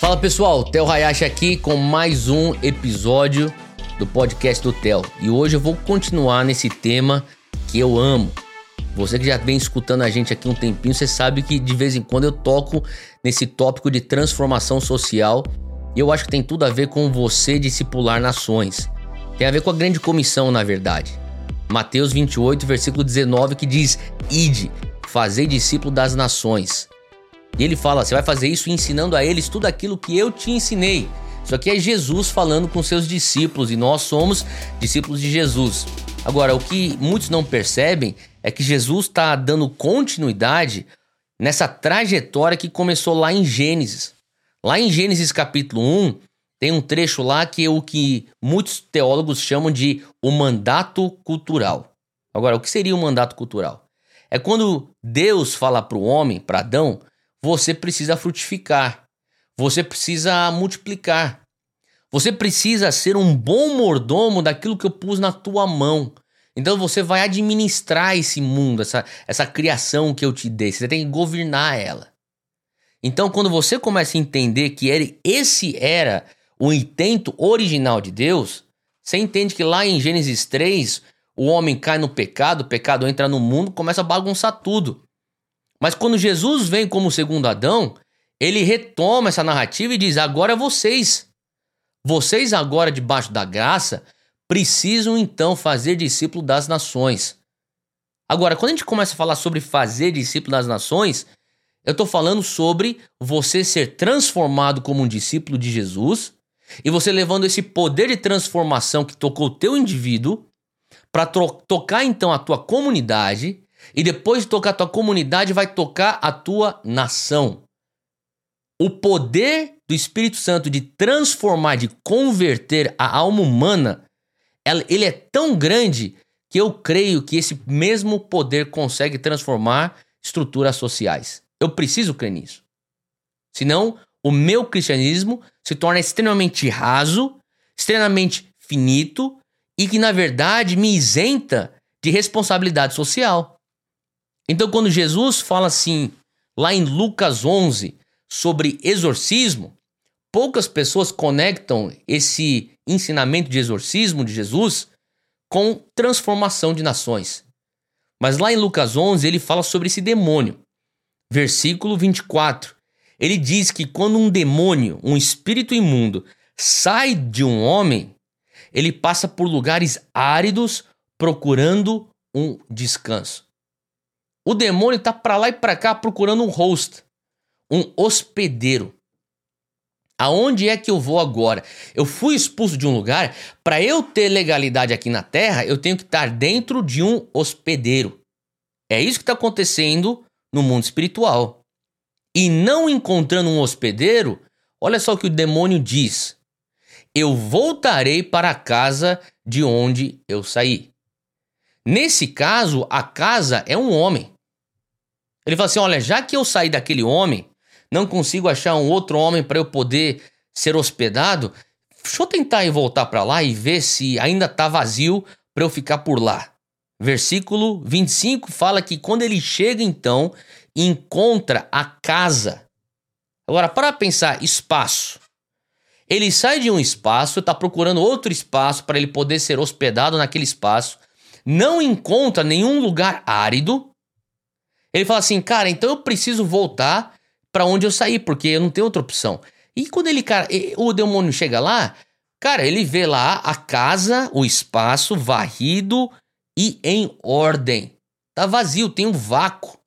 Fala pessoal, Theo Hayashi aqui com mais um episódio do podcast do Theo. E hoje eu vou continuar nesse tema que eu amo. Você que já vem escutando a gente aqui um tempinho, você sabe que de vez em quando eu toco nesse tópico de transformação social. E eu acho que tem tudo a ver com você discipular nações. Tem a ver com a grande comissão, na verdade. Mateus 28, versículo 19, que diz: Ide, fazei discípulo das nações. E ele fala: você vai fazer isso ensinando a eles tudo aquilo que eu te ensinei. Isso aqui é Jesus falando com seus discípulos e nós somos discípulos de Jesus. Agora, o que muitos não percebem é que Jesus está dando continuidade nessa trajetória que começou lá em Gênesis. Lá em Gênesis capítulo 1, tem um trecho lá que é o que muitos teólogos chamam de o mandato cultural. Agora, o que seria o mandato cultural? É quando Deus fala para o homem, para Adão, você precisa frutificar, você precisa multiplicar, você precisa ser um bom mordomo daquilo que eu pus na tua mão. Então você vai administrar esse mundo, essa, essa criação que eu te dei. Você tem que governar ela. Então, quando você começa a entender que ele, esse era o intento original de Deus, você entende que lá em Gênesis 3, o homem cai no pecado, o pecado entra no mundo, começa a bagunçar tudo. Mas quando Jesus vem como segundo Adão, ele retoma essa narrativa e diz: agora vocês, vocês agora debaixo da graça, precisam então fazer discípulo das nações. Agora, quando a gente começa a falar sobre fazer discípulo das nações, eu estou falando sobre você ser transformado como um discípulo de Jesus e você levando esse poder de transformação que tocou o teu indivíduo para tocar então a tua comunidade e depois de tocar a tua comunidade vai tocar a tua nação. O poder do Espírito Santo de transformar, de converter a alma humana, ele é tão grande que eu creio que esse mesmo poder consegue transformar estruturas sociais. Eu preciso crer nisso. Senão, o meu cristianismo se torna extremamente raso, extremamente finito e que, na verdade, me isenta de responsabilidade social. Então, quando Jesus fala assim, lá em Lucas 11, sobre exorcismo, poucas pessoas conectam esse ensinamento de exorcismo de Jesus com transformação de nações. Mas lá em Lucas 11, ele fala sobre esse demônio versículo 24. Ele diz que quando um demônio, um espírito imundo, sai de um homem, ele passa por lugares áridos procurando um descanso. O demônio está para lá e para cá procurando um host, um hospedeiro. Aonde é que eu vou agora? Eu fui expulso de um lugar, para eu ter legalidade aqui na terra, eu tenho que estar dentro de um hospedeiro. É isso que está acontecendo no mundo espiritual. E não encontrando um hospedeiro, olha só o que o demônio diz: Eu voltarei para a casa de onde eu saí. Nesse caso, a casa é um homem. Ele fala assim: Olha, já que eu saí daquele homem, não consigo achar um outro homem para eu poder ser hospedado, deixa eu tentar voltar para lá e ver se ainda está vazio para eu ficar por lá. Versículo 25 fala que quando ele chega então, encontra a casa. Agora, para pensar espaço. Ele sai de um espaço, está procurando outro espaço para ele poder ser hospedado naquele espaço, não encontra nenhum lugar árido. Ele fala assim, cara, então eu preciso voltar para onde eu saí, porque eu não tenho outra opção. E quando ele, cara, o demônio chega lá, cara, ele vê lá a casa, o espaço varrido, e em ordem. Tá vazio, tem um vácuo.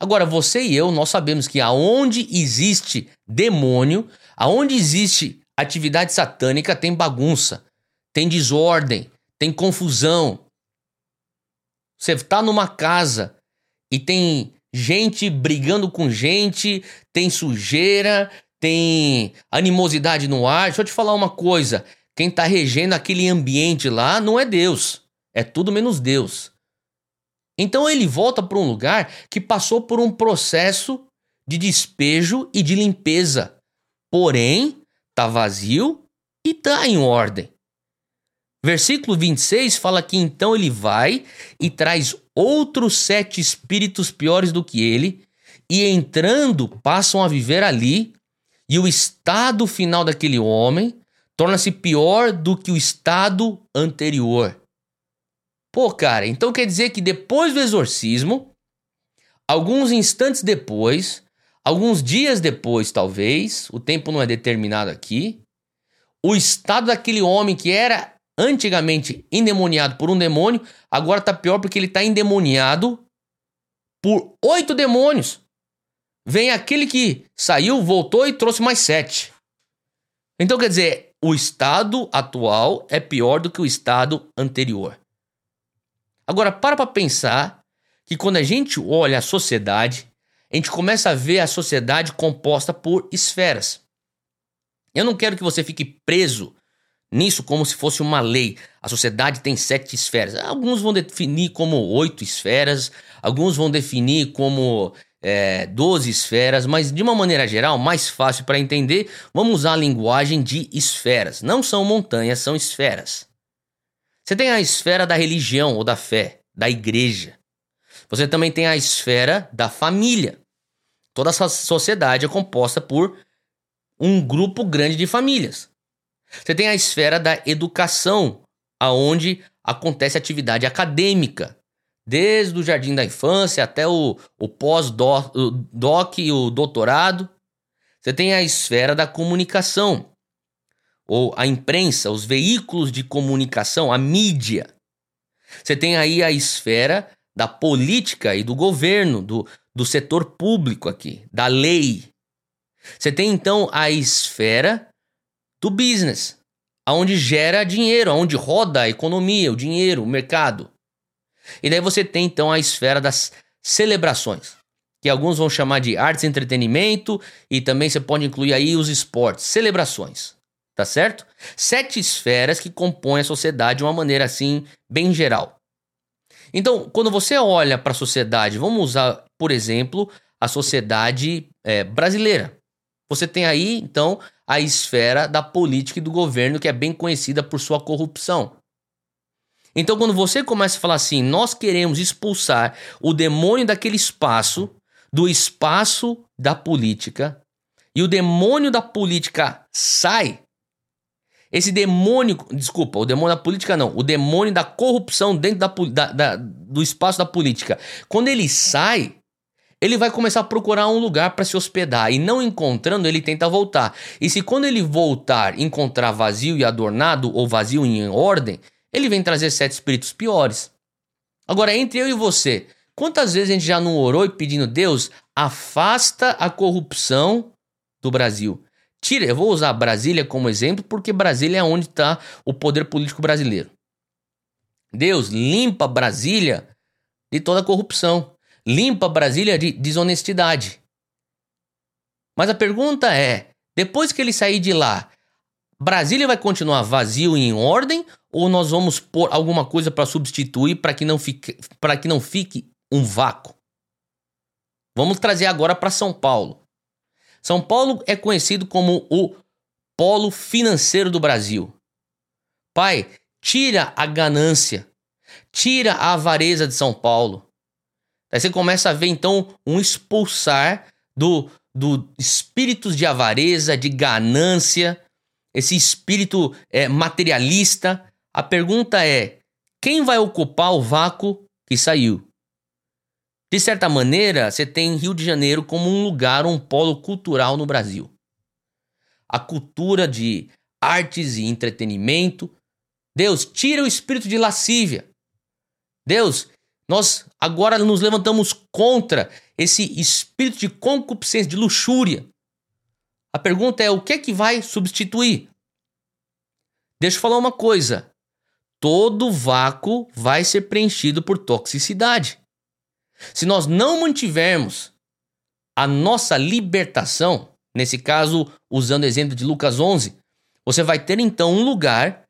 Agora, você e eu, nós sabemos que aonde existe demônio, aonde existe atividade satânica, tem bagunça, tem desordem, tem confusão. Você tá numa casa e tem gente brigando com gente, tem sujeira, tem animosidade no ar. Deixa eu te falar uma coisa: quem tá regendo aquele ambiente lá não é Deus. É tudo menos Deus. Então ele volta para um lugar que passou por um processo de despejo e de limpeza. Porém, está vazio e está em ordem. Versículo 26 fala que então ele vai e traz outros sete espíritos piores do que ele e entrando passam a viver ali, e o estado final daquele homem torna-se pior do que o estado anterior. Pô, cara, então quer dizer que depois do exorcismo, alguns instantes depois, alguns dias depois, talvez, o tempo não é determinado aqui, o estado daquele homem que era antigamente endemoniado por um demônio, agora tá pior porque ele tá endemoniado por oito demônios. Vem aquele que saiu, voltou e trouxe mais sete. Então quer dizer, o estado atual é pior do que o estado anterior. Agora, para para pensar que quando a gente olha a sociedade, a gente começa a ver a sociedade composta por esferas. Eu não quero que você fique preso nisso como se fosse uma lei. A sociedade tem sete esferas. Alguns vão definir como oito esferas, alguns vão definir como é, 12 esferas, mas de uma maneira geral, mais fácil para entender, vamos usar a linguagem de esferas. Não são montanhas, são esferas. Você tem a esfera da religião ou da fé, da igreja. Você também tem a esfera da família. Toda essa sociedade é composta por um grupo grande de famílias. Você tem a esfera da educação, aonde acontece atividade acadêmica, desde o jardim da infância até o, o pós-doc e o doutorado. Você tem a esfera da comunicação, ou a imprensa, os veículos de comunicação, a mídia. Você tem aí a esfera da política e do governo, do, do setor público aqui, da lei. Você tem então a esfera do business, aonde gera dinheiro, aonde roda a economia, o dinheiro, o mercado. E daí você tem então a esfera das celebrações, que alguns vão chamar de artes e entretenimento, e também você pode incluir aí os esportes, celebrações tá certo? Sete esferas que compõem a sociedade de uma maneira assim, bem geral. Então, quando você olha para a sociedade, vamos usar, por exemplo, a sociedade é, brasileira. Você tem aí, então, a esfera da política e do governo, que é bem conhecida por sua corrupção. Então, quando você começa a falar assim, nós queremos expulsar o demônio daquele espaço, do espaço da política, e o demônio da política sai, esse demônio, desculpa, o demônio da política não, o demônio da corrupção dentro da, da, da, do espaço da política. Quando ele sai, ele vai começar a procurar um lugar para se hospedar e não encontrando, ele tenta voltar. E se quando ele voltar encontrar vazio e adornado ou vazio em ordem, ele vem trazer sete espíritos piores. Agora, entre eu e você, quantas vezes a gente já não orou e pedindo Deus, afasta a corrupção do Brasil? Tira, eu vou usar Brasília como exemplo porque Brasília é onde está o poder político brasileiro. Deus limpa Brasília de toda corrupção, limpa Brasília de desonestidade. Mas a pergunta é: depois que ele sair de lá, Brasília vai continuar vazio e em ordem ou nós vamos pôr alguma coisa para substituir para que não fique para que não fique um vácuo? Vamos trazer agora para São Paulo. São Paulo é conhecido como o polo financeiro do Brasil. Pai, tira a ganância, tira a avareza de São Paulo. Aí você começa a ver então um expulsar do, do espíritos de avareza, de ganância, esse espírito é, materialista. A pergunta é: quem vai ocupar o vácuo que saiu? De certa maneira, você tem Rio de Janeiro como um lugar, um polo cultural no Brasil. A cultura de artes e entretenimento. Deus, tira o espírito de lascívia. Deus, nós agora nos levantamos contra esse espírito de concupiscência, de luxúria. A pergunta é: o que é que vai substituir? Deixa eu falar uma coisa. Todo vácuo vai ser preenchido por toxicidade. Se nós não mantivermos a nossa libertação, nesse caso, usando o exemplo de Lucas 11, você vai ter então um lugar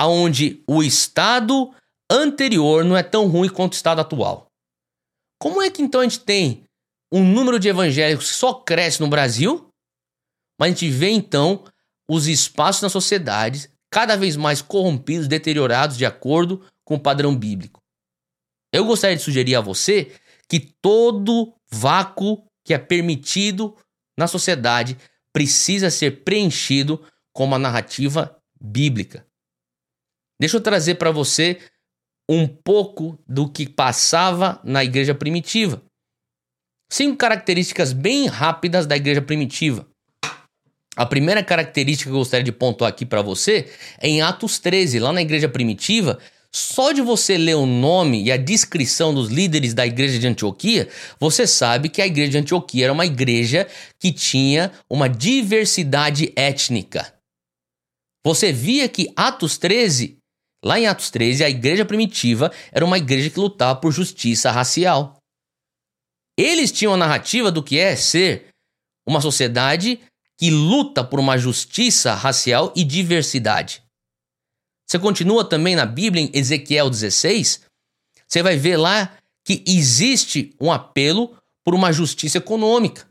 onde o estado anterior não é tão ruim quanto o estado atual. Como é que então a gente tem um número de evangélicos que só cresce no Brasil, mas a gente vê então os espaços na sociedade cada vez mais corrompidos, deteriorados de acordo com o padrão bíblico? Eu gostaria de sugerir a você que todo vácuo que é permitido na sociedade precisa ser preenchido com uma narrativa bíblica. Deixa eu trazer para você um pouco do que passava na igreja primitiva. Cinco características bem rápidas da igreja primitiva. A primeira característica que eu gostaria de pontuar aqui para você é em Atos 13, lá na igreja primitiva, só de você ler o nome e a descrição dos líderes da igreja de Antioquia, você sabe que a igreja de Antioquia era uma igreja que tinha uma diversidade étnica. Você via que Atos 13, lá em Atos 13, a igreja primitiva era uma igreja que lutava por justiça racial. Eles tinham a narrativa do que é ser uma sociedade que luta por uma justiça racial e diversidade. Você continua também na Bíblia, em Ezequiel 16, você vai ver lá que existe um apelo por uma justiça econômica.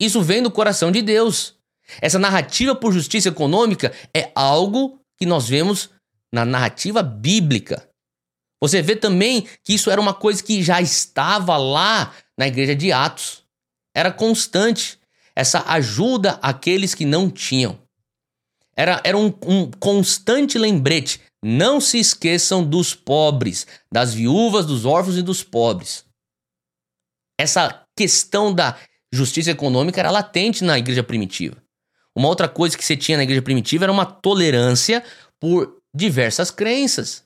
Isso vem do coração de Deus. Essa narrativa por justiça econômica é algo que nós vemos na narrativa bíblica. Você vê também que isso era uma coisa que já estava lá na igreja de Atos. Era constante essa ajuda àqueles que não tinham. Era, era um, um constante lembrete. Não se esqueçam dos pobres, das viúvas, dos órfãos e dos pobres. Essa questão da justiça econômica era latente na igreja primitiva. Uma outra coisa que você tinha na igreja primitiva era uma tolerância por diversas crenças.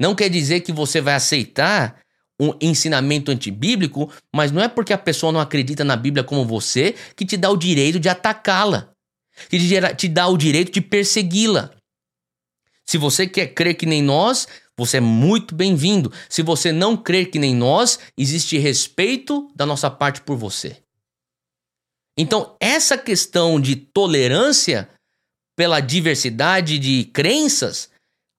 Não quer dizer que você vai aceitar um ensinamento antibíblico, mas não é porque a pessoa não acredita na Bíblia como você que te dá o direito de atacá-la que te dá o direito de persegui-la. Se você quer crer que nem nós, você é muito bem-vindo. Se você não crer que nem nós, existe respeito da nossa parte por você. Então, essa questão de tolerância pela diversidade de crenças,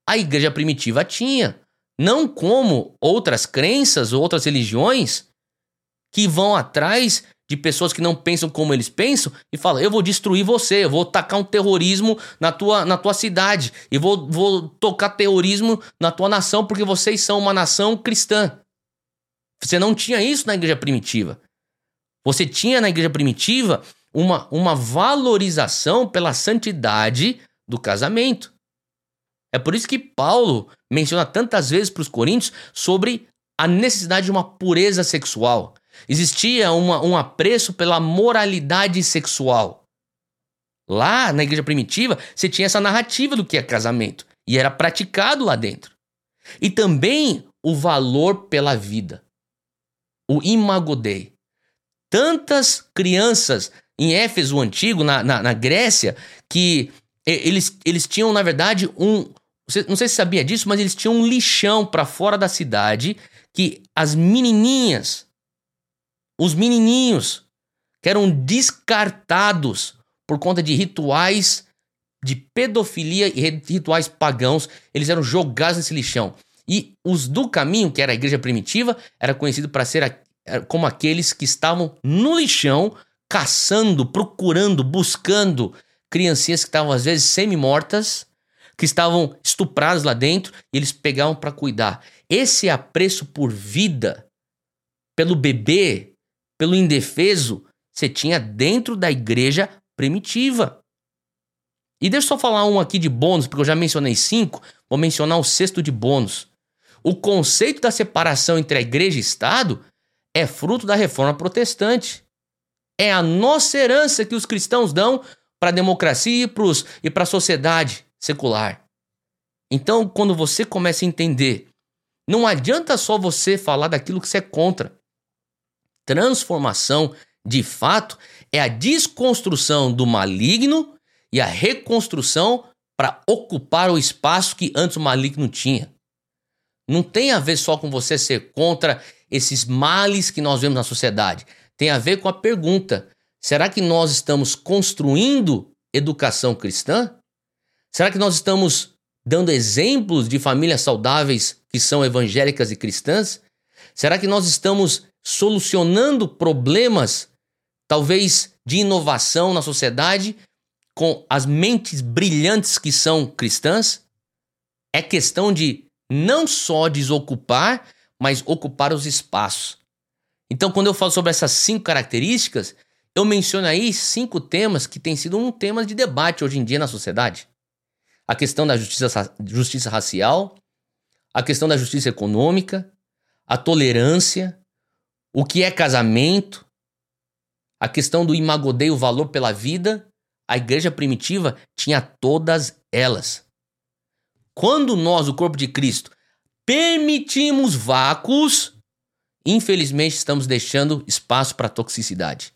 a igreja primitiva tinha. Não como outras crenças, outras religiões que vão atrás de pessoas que não pensam como eles pensam e fala: eu vou destruir você, eu vou tacar um terrorismo na tua, na tua cidade, e vou, vou tocar terrorismo na tua nação porque vocês são uma nação cristã. Você não tinha isso na igreja primitiva. Você tinha na igreja primitiva uma, uma valorização pela santidade do casamento. É por isso que Paulo menciona tantas vezes para os coríntios sobre a necessidade de uma pureza sexual. Existia uma, um apreço pela moralidade sexual. Lá na igreja primitiva, você tinha essa narrativa do que é casamento e era praticado lá dentro. E também o valor pela vida, o imagodei. Tantas crianças em Éfeso antigo, na, na, na Grécia, que eles, eles tinham, na verdade, um. Não sei se sabia disso, mas eles tinham um lixão para fora da cidade que as menininhas os menininhos que eram descartados por conta de rituais de pedofilia e rituais pagãos, eles eram jogados nesse lixão. E os do caminho, que era a igreja primitiva, era conhecido para ser como aqueles que estavam no lixão, caçando, procurando, buscando criancinhas que estavam às vezes semi-mortas, que estavam estupradas lá dentro, e eles pegavam para cuidar. Esse apreço por vida, pelo bebê, pelo indefeso, você tinha dentro da igreja primitiva. E deixa eu só falar um aqui de bônus, porque eu já mencionei cinco, vou mencionar o sexto de bônus. O conceito da separação entre a igreja e Estado é fruto da reforma protestante. É a nossa herança que os cristãos dão para a democracia e para a sociedade secular. Então, quando você começa a entender, não adianta só você falar daquilo que você é contra transformação, de fato, é a desconstrução do maligno e a reconstrução para ocupar o espaço que antes o maligno tinha. Não tem a ver só com você ser contra esses males que nós vemos na sociedade. Tem a ver com a pergunta: será que nós estamos construindo educação cristã? Será que nós estamos dando exemplos de famílias saudáveis que são evangélicas e cristãs? Será que nós estamos solucionando problemas, talvez de inovação na sociedade, com as mentes brilhantes que são cristãs? É questão de não só desocupar, mas ocupar os espaços. Então, quando eu falo sobre essas cinco características, eu menciono aí cinco temas que têm sido um tema de debate hoje em dia na sociedade. A questão da justiça, justiça racial, a questão da justiça econômica, a tolerância, o que é casamento, a questão do imagodeio valor pela vida. A igreja primitiva tinha todas elas. Quando nós, o corpo de Cristo, permitimos vácuos, infelizmente estamos deixando espaço para toxicidade.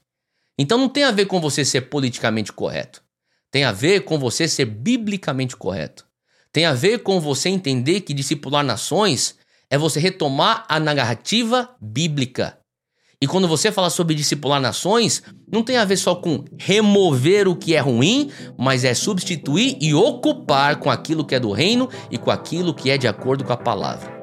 Então não tem a ver com você ser politicamente correto. Tem a ver com você ser biblicamente correto. Tem a ver com você entender que discipular nações é você retomar a narrativa bíblica. E quando você fala sobre discipular nações, não tem a ver só com remover o que é ruim, mas é substituir e ocupar com aquilo que é do reino e com aquilo que é de acordo com a palavra.